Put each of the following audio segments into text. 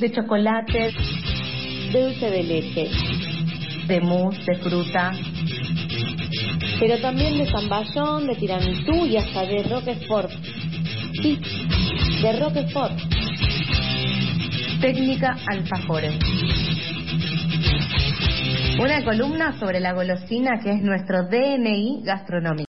de chocolate, de dulce de leche, de mousse, de fruta, pero también de zamballón, de tiramisú y hasta de Roquefort. Sí, de Roquefort. Técnica alfajores. Una columna sobre la golosina que es nuestro DNI gastronómico.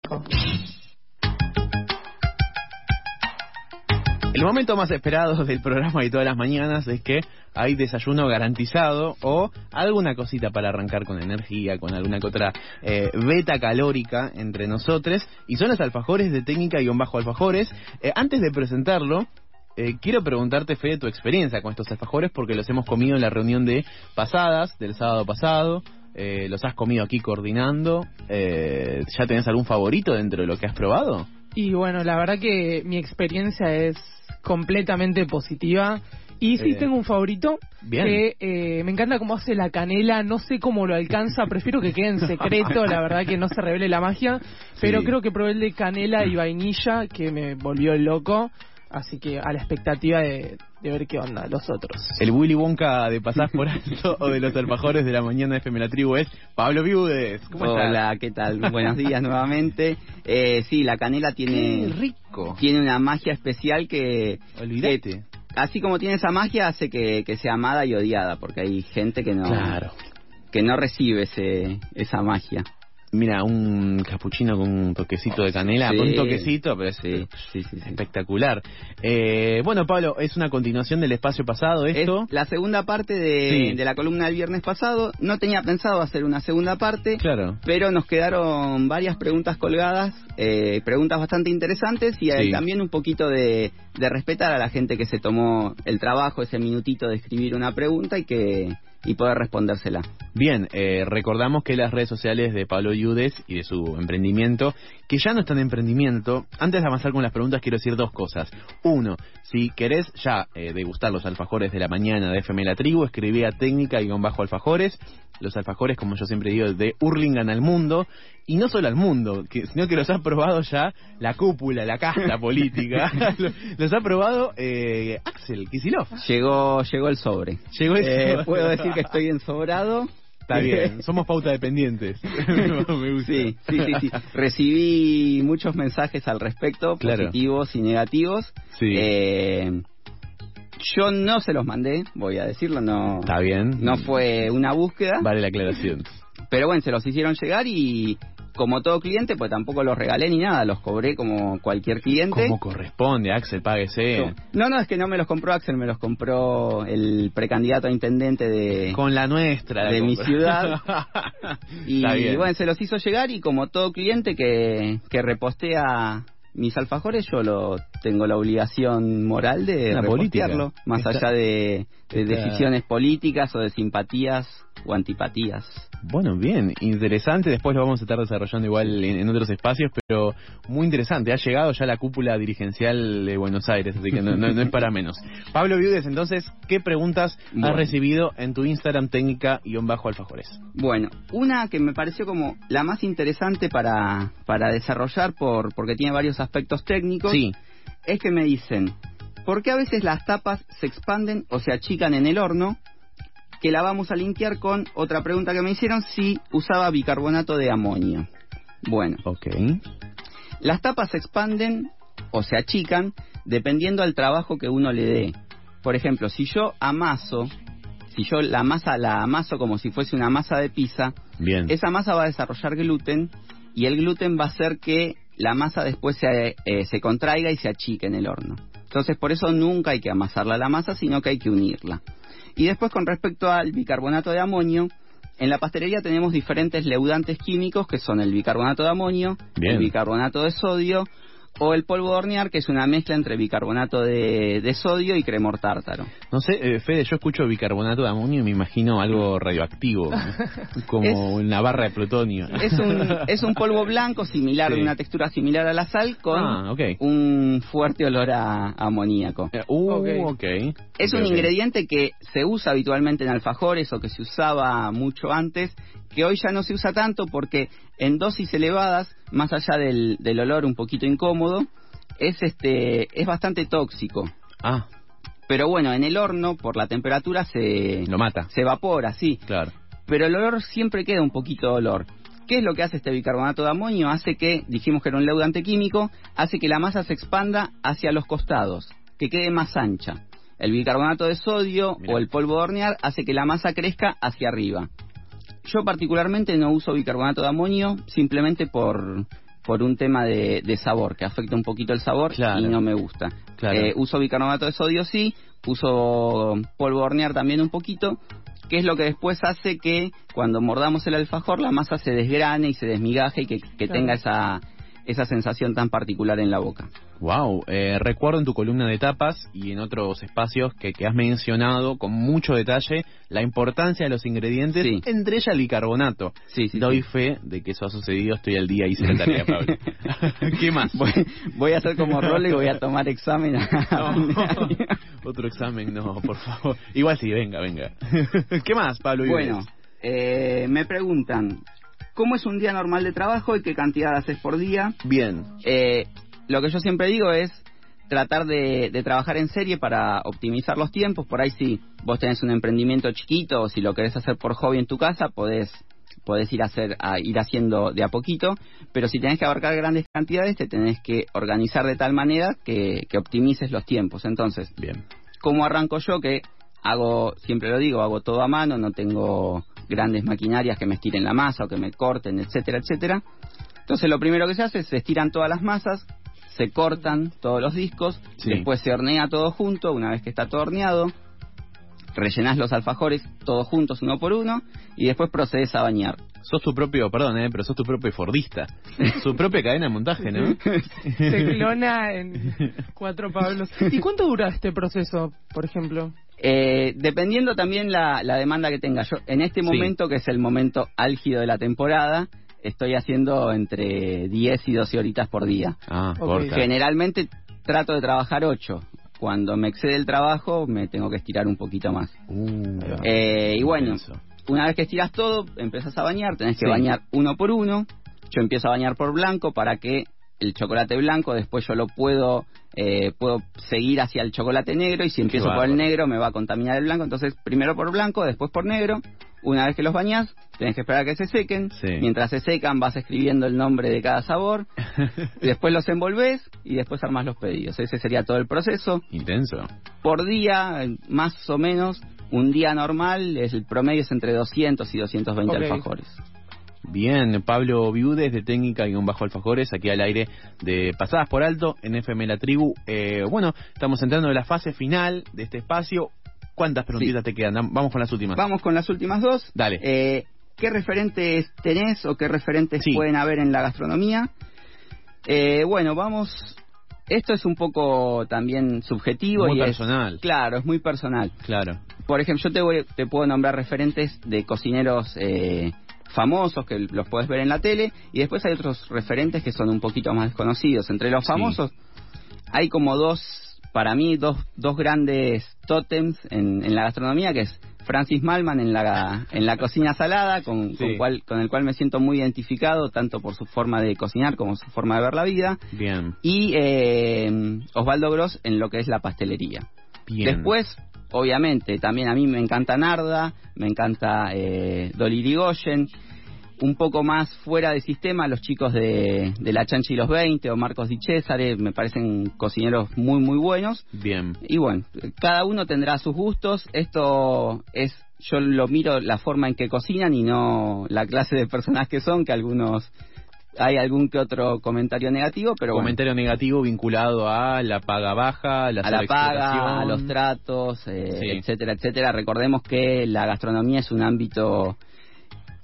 El momento más esperado del programa de todas las mañanas es que hay desayuno garantizado o alguna cosita para arrancar con energía, con alguna que otra eh, beta calórica entre nosotros. Y son los alfajores de técnica-alfajores. Eh, antes de presentarlo, eh, quiero preguntarte, Fede, tu experiencia con estos alfajores, porque los hemos comido en la reunión de pasadas, del sábado pasado. Eh, los has comido aquí coordinando. Eh, ¿Ya tenés algún favorito dentro de lo que has probado? Y bueno, la verdad que mi experiencia es completamente positiva. Y sí, Eh, tengo un favorito bien. que eh, me encanta cómo hace la canela, no sé cómo lo alcanza, prefiero que quede en secreto, la verdad que no se revele la magia, pero Sí. creo que probé el de canela y vainilla que me volvió loco, así que a la expectativa de, de ver qué onda los otros. El Willy Wonka de Pasás por Alto o de los alfajores de la mañana de FM La Tribu es Pablo Viudes. ¿Cómo estás? Hola, ¿qué tal? Buenos días nuevamente. Eh, sí, la canela Qué tiene rico. tiene una magia especial que, Olvídate. así como tiene esa magia, hace que, que sea amada y odiada, porque hay gente que no Claro. que no recibe ese, esa magia. Mira, un capuchino con un toquecito de canela, Sí. con un toquecito, pero es Sí, sí, espectacular. Eh, bueno, Pablo, es una continuación del espacio pasado Es esto. la segunda parte de, de la columna del viernes pasado. No tenía pensado hacer una segunda parte, Claro. pero nos quedaron varias preguntas colgadas, eh, preguntas bastante interesantes y eh, también un poquito de, de respetar a la gente que se tomó el trabajo, ese minutito de escribir una pregunta y que y poder respondérsela. Bien, eh, recordamos que las redes sociales de Pablo Yudes y de su emprendimiento, que ya no están en emprendimiento, antes de avanzar con las preguntas quiero decir dos cosas. Uno, si querés ya eh, degustar los alfajores de la mañana de FM La Tribu, escribí a técnica y bajo alfajores, los alfajores, como yo siempre digo, de Hurlingham al mundo, y no solo al mundo, que, sino que los ha probado ya la cúpula, la casta política, los ha probado eh, Axel Kisilov. Llegó llegó el sobre. Llegó el Eh, sobre. Puedo decir que estoy ensobrado. Está bien, somos pauta dependientes. Me gusta. Sí, sí, sí, sí. Recibí muchos mensajes al respecto, Claro. positivos y negativos. Sí. Eh, yo no se los mandé, voy a decirlo, no, Está bien. no fue una búsqueda, Vale la aclaración. pero bueno, se los hicieron llegar y como todo cliente, pues tampoco los regalé ni nada, los cobré como cualquier cliente. Como corresponde, Axel, páguese. No, no, es que no me los compró Axel, me los compró el precandidato a intendente de, Con la nuestra. la de mi ciudad. Y bien. bueno, se los hizo llegar y como todo cliente que, que repostea mis alfajores, yo lo tengo la obligación moral de repostearlo, más Esta- allá de, de esta- decisiones políticas o de simpatías o antipatías. Bueno, bien, interesante. Después lo vamos a estar desarrollando igual en, en otros espacios, pero muy interesante. Ha llegado ya la cúpula dirigencial de Buenos Aires, así que no, no- no es para menos. Pablo Viudes, entonces, ¿qué preguntas has recibido en tu Instagram técnica-alfajores? Bueno, una que me pareció como la más interesante para, para desarrollar por, porque tiene varios aspectos técnicos. Sí, es que me dicen, ¿por qué a veces las tapas se expanden o se achican en el horno? Que la vamos a linkear con otra pregunta que me hicieron si usaba bicarbonato de amonio. Bueno, ok. las tapas se expanden o se achican dependiendo al trabajo que uno le dé. Por ejemplo, si yo amaso, si yo la masa la amaso como si fuese una masa de pizza, Bien. esa masa va a desarrollar gluten y el gluten va a hacer que la masa después se, eh, se contraiga y se achique en el horno. Entonces por eso nunca hay que amasarla la masa, sino que hay que unirla. Y después con respecto al bicarbonato de amonio, en la pastelería tenemos diferentes leudantes químicos que son el bicarbonato de amonio, Bien. el bicarbonato de sodio o el polvo de hornear, que es una mezcla entre bicarbonato de, de sodio y cremor tártaro. No sé, eh, Fede, yo escucho bicarbonato de amonio y me imagino algo radioactivo, como Es- una barra de plutonio. Es un, es un polvo blanco similar, Sí. de una textura similar a la sal, con Ah, un fuerte olor a amoníaco. Eh, uh. Es un ingrediente que se usa habitualmente en alfajores o que se usaba mucho antes, que hoy ya no se usa tanto porque en dosis elevadas, más allá del, del olor un poquito incómodo, es este es bastante tóxico. Ah, Pero bueno, en el horno, por la temperatura, se, Lo mata. se evapora, sí. Claro. Pero el olor siempre queda un poquito de olor. ¿Qué es lo que hace este bicarbonato de amonio? Hace que, dijimos que era un leudante químico, hace que la masa se expanda hacia los costados, que quede más ancha. El bicarbonato de sodio Mirá. o el polvo de hornear hace que la masa crezca hacia arriba. Yo particularmente no uso bicarbonato de amonio simplemente por, por un tema de, de sabor, que afecta un poquito el sabor Claro. y no me gusta. Claro. Eh, uso bicarbonato de sodio sí, uso polvo hornear también un poquito, que es lo que después hace que cuando mordamos el alfajor la masa se desgrane y se desmigaje y que, que Claro. tenga esa, esa sensación tan particular en la boca. Wow, eh, recuerdo en tu columna de tapas y en otros espacios que, que has mencionado con mucho detalle la importancia de los ingredientes, Sí. entre ellas el bicarbonato. Sí, sí, Doy fe de que eso ha sucedido, estoy al día, hice la tarea, Pablo. ¿Qué más? Voy, voy a hacer como rol y voy a tomar examen. No, otro examen, no, por favor. Igual sí, venga, venga. ¿Qué más, Pablo? Bueno, eh, me preguntan, ¿cómo es un día normal de trabajo y qué cantidad haces por día? Bien, Eh, lo que yo siempre digo es tratar de, de trabajar en serie para optimizar los tiempos. Por ahí si vos tenés un emprendimiento chiquito o si lo querés hacer por hobby en tu casa, podés, podés ir, a hacer, a ir haciendo de a poquito. Pero si tenés que abarcar grandes cantidades, te tenés que organizar de tal manera que, que optimices los tiempos. Entonces, bien. ¿cómo arranco yo? Que hago, siempre lo digo, hago todo a mano, no tengo grandes maquinarias que me estiren la masa o que me corten, etcétera, etcétera. Entonces lo primero que se hace es se estiran todas las masas, se cortan todos los discos, Sí. después se hornea todo junto, una vez que está todo horneado, rellenás los alfajores todos juntos uno por uno y después procedes a bañar. Sos tu propio, perdón, eh, pero sos tu propio fordista. Su propia cadena de montaje, ¿no? Se clona en cuatro Pablos. ¿Y cuánto dura este proceso, por ejemplo? Eh, dependiendo también la, la demanda que tenga. Yo en este Sí. momento, que es el momento álgido de la temporada, estoy haciendo entre 10 y 12 horitas por día. Ah, Ok. corta. Generalmente trato de trabajar 8. Cuando me excede el trabajo, me tengo que estirar un poquito más. Uh, Eh, y bueno, intenso. una vez que estiras todo, empezás a bañar, tenés que Sí. bañar uno por uno. Yo empiezo a bañar por blanco para que el chocolate blanco después yo lo puedo eh, puedo seguir hacia el chocolate negro y si empiezo por el negro me va a contaminar el blanco. Entonces, primero por blanco, después por negro. Una vez que los bañás, tenés que esperar a que se sequen. Sí. Mientras se secan, vas escribiendo el nombre de cada sabor. después los envolvés y después armás los pedidos. Ese sería todo el proceso Intenso. por día, más o menos, un día normal, es el promedio es entre 200 y 220 Ok. alfajores. Bien, Pablo Viudes de Técnica y un Bajo Alfajores, aquí al aire de Pasadas por Alto en FM La Tribu. Eh, bueno, estamos entrando en la fase final de este espacio. ¿Cuántas preguntitas te quedan? Vamos con las últimas. Vamos con las últimas dos. Dale. Eh, ¿Qué referentes tenés o qué referentes Sí. pueden haber en la gastronomía? Eh, bueno, vamos... Esto es un poco también subjetivo Muy y es- personal. claro, es muy personal. Claro. Por ejemplo, yo te, voy- te puedo nombrar referentes de cocineros eh, famosos que los puedes ver en la tele y después hay otros referentes que son un poquito más desconocidos. Entre los Sí. famosos hay como dos, para mí, dos, dos grandes tótems en, en la gastronomía, que es Francis Malman en la, en la cocina salada, con, Sí. con, cual- con el cual me siento muy identificado, tanto por su forma de cocinar como su forma de ver la vida, Bien. y eh, Osvaldo Gross en lo que es la pastelería. Bien. Después, obviamente, también a mí me encanta Narda, me encanta eh, Dolly Irigoyen. Un poco más fuera de sistema, los chicos de, de La Chanchi y los 20 o Marcos Di Cesare me parecen cocineros muy, muy buenos. Bien. Y bueno, cada uno tendrá sus gustos. Esto es, yo lo miro la forma en que cocinan y no la clase de personas que son, que algunos, hay algún que otro comentario negativo, pero bueno Comentario negativo vinculado a la paga baja, la a la paga, a los tratos, eh, Sí. etcétera, etcétera. Recordemos que la gastronomía es un ámbito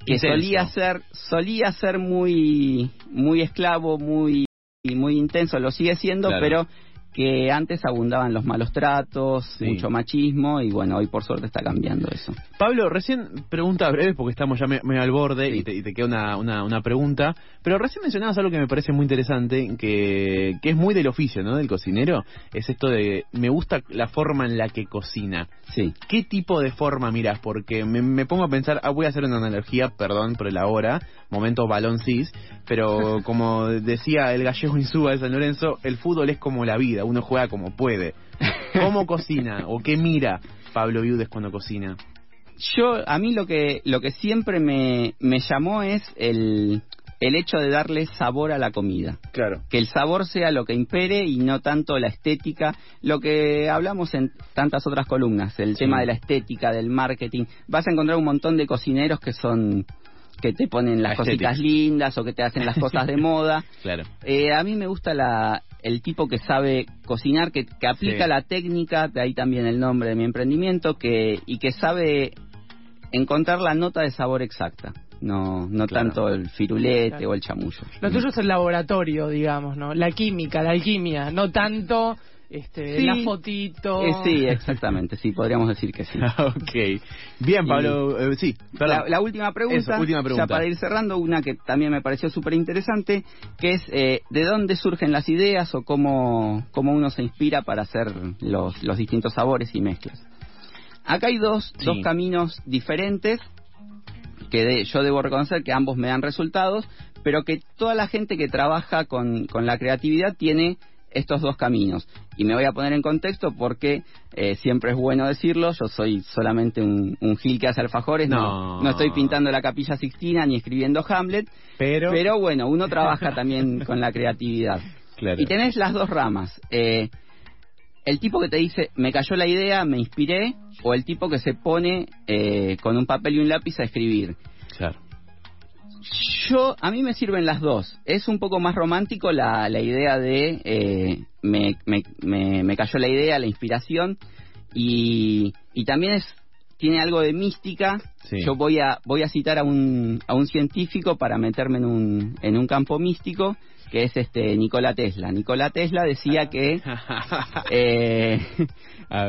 que Intenso. solía ser solía ser muy muy esclavo, muy muy intenso, lo sigue siendo, Claro. pero que antes abundaban los malos tratos, Sí. mucho machismo y bueno, hoy por suerte está cambiando eso. Pablo, recién pregunta breve porque estamos ya me- medio al borde Sí. y, te, y te queda una, una, una pregunta, pero recién mencionabas algo que me parece muy interesante, que, que es muy del oficio, ¿no? Del cocinero, es esto de me gusta la forma en la que cocina. Sí. ¿Qué tipo de forma miras? Porque me, me pongo a pensar, ah, voy a hacer una analogía, perdón por el ahora, momento balón cis, pero como decía el gallego Insúa de San Lorenzo, el fútbol es como la vida, uno juega como puede. ¿Cómo cocina o qué mira Pablo Viudes cuando cocina? Yo, a mí lo que, lo que siempre me, me llamó es el, el hecho de darle sabor a la comida. Claro. Que el sabor sea lo que impere y no tanto la estética, lo que hablamos en tantas otras columnas, el Sí. tema de la estética, del marketing. Vas a encontrar un montón de cocineros que son que te ponen las cositas lindas o que te hacen las cosas de moda. Claro. Eh, a mí me gusta la, el tipo que sabe cocinar, que, que aplica Sí. la técnica, de ahí también el nombre de mi emprendimiento, que y que sabe encontrar la nota de sabor exacta, no no Claro. tanto el firulete Claro. o el chamullo. Lo tuyo es el laboratorio, digamos, ¿no? La química, la alquimia, no tanto este, Sí. la fotito. Eh, sí, exactamente, sí, podríamos decir que sí. ok. Bien, Pablo. eh, sí, perdón. La, la última pregunta, Eso, última pregunta. ya para ir cerrando, una que también me pareció súper interesante, que es eh, de dónde surgen las ideas o cómo, cómo uno se inspira para hacer los, los distintos sabores y mezclas. Acá hay dos, Sí. dos caminos diferentes que de- yo debo reconocer que ambos me dan resultados, pero que toda la gente que trabaja con, con la creatividad tiene estos dos caminos. Y me voy a poner en contexto porque eh, siempre es bueno decirlo, yo soy solamente un, un gil que hace alfajores, no. No. no estoy pintando la capilla sixtina ni escribiendo Hamlet, pero, pero bueno, uno trabaja también con la creatividad. claro. Y tenés las dos ramas. Eh, el tipo que te dice, me cayó la idea, me inspiré, o el tipo que se pone eh, con un papel y un lápiz a escribir. Claro. Yo, a mí me sirven las dos. Es un poco más romántico la, la idea de, eh, me, me, me, me cayó la idea, la inspiración, y, y también es tiene algo de mística. Sí. Yo voy a voy a citar a un, a un científico para meterme en un, en un campo místico, que es este Nikola Tesla. Nikola Tesla decía que... eh,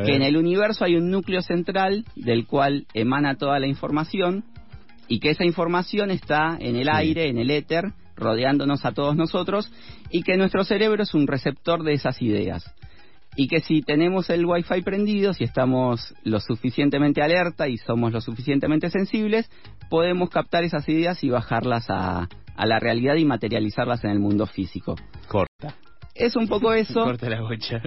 que en el universo hay un núcleo central del cual emana toda la información y que esa información está en el aire, en el éter, rodeándonos a todos nosotros y que nuestro cerebro es un receptor de esas ideas. Y que si tenemos el wifi prendido, si estamos lo suficientemente alerta y somos lo suficientemente sensibles, podemos captar esas ideas y bajarlas a, a la realidad y materializarlas en el mundo físico. Corta. Es un poco eso. Corta la bocha.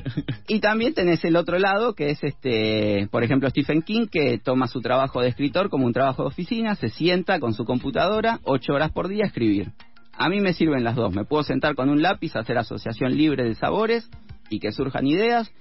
Y también tenés el otro lado, que es, este, por ejemplo, Stephen King, que toma su trabajo de escritor como un trabajo de oficina, se sienta con su computadora, ocho horas por día a escribir. A mí me sirven las dos. Me puedo sentar con un lápiz, hacer asociación libre de sabores y que surjan ideas,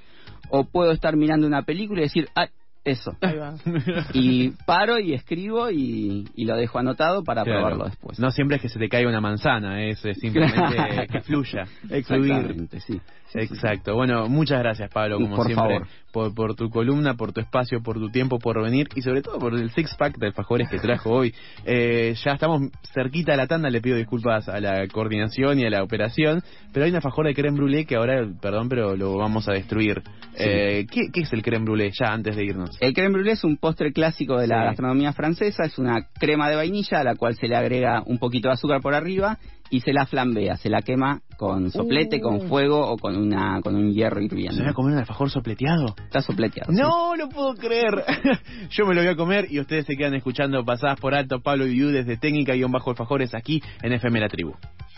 o puedo estar mirando una película y decir, ah, eso. Ahí va. Y paro y escribo y, y lo dejo anotado para Claro. probarlo después. No siempre es que se te caiga una manzana, es eh, simplemente Claro. que fluya. fluir. Exactamente, sí. Exacto. Bueno, muchas gracias, Pablo, como Por siempre, favor. Por, por tu columna, por tu espacio, por tu tiempo, por venir y sobre todo por el six pack de alfajores que trajo hoy. Eh, ya estamos cerquita de la tanda, le pido disculpas a la coordinación y a la operación, pero hay un alfajor de creme brûlée que ahora, perdón, pero lo vamos a destruir. Eh, ¿qué, qué es el creme brûlée? Ya antes de irnos. El creme brûlée es un postre clásico de la Sí. gastronomía francesa, es una crema de vainilla a la cual se le agrega un poquito de azúcar por arriba y se la flambea, se la quema con soplete, Uh. con fuego o con una con un hierro hirviendo. ¿Se va a comer un alfajor sopleteado? Está sopleteado. sí. No lo puedo creer. Yo me lo voy a comer y ustedes se quedan escuchando pasadas por alto Pablo y Viu desde Técnica y Bajo Alfajores aquí en FM La Tribu.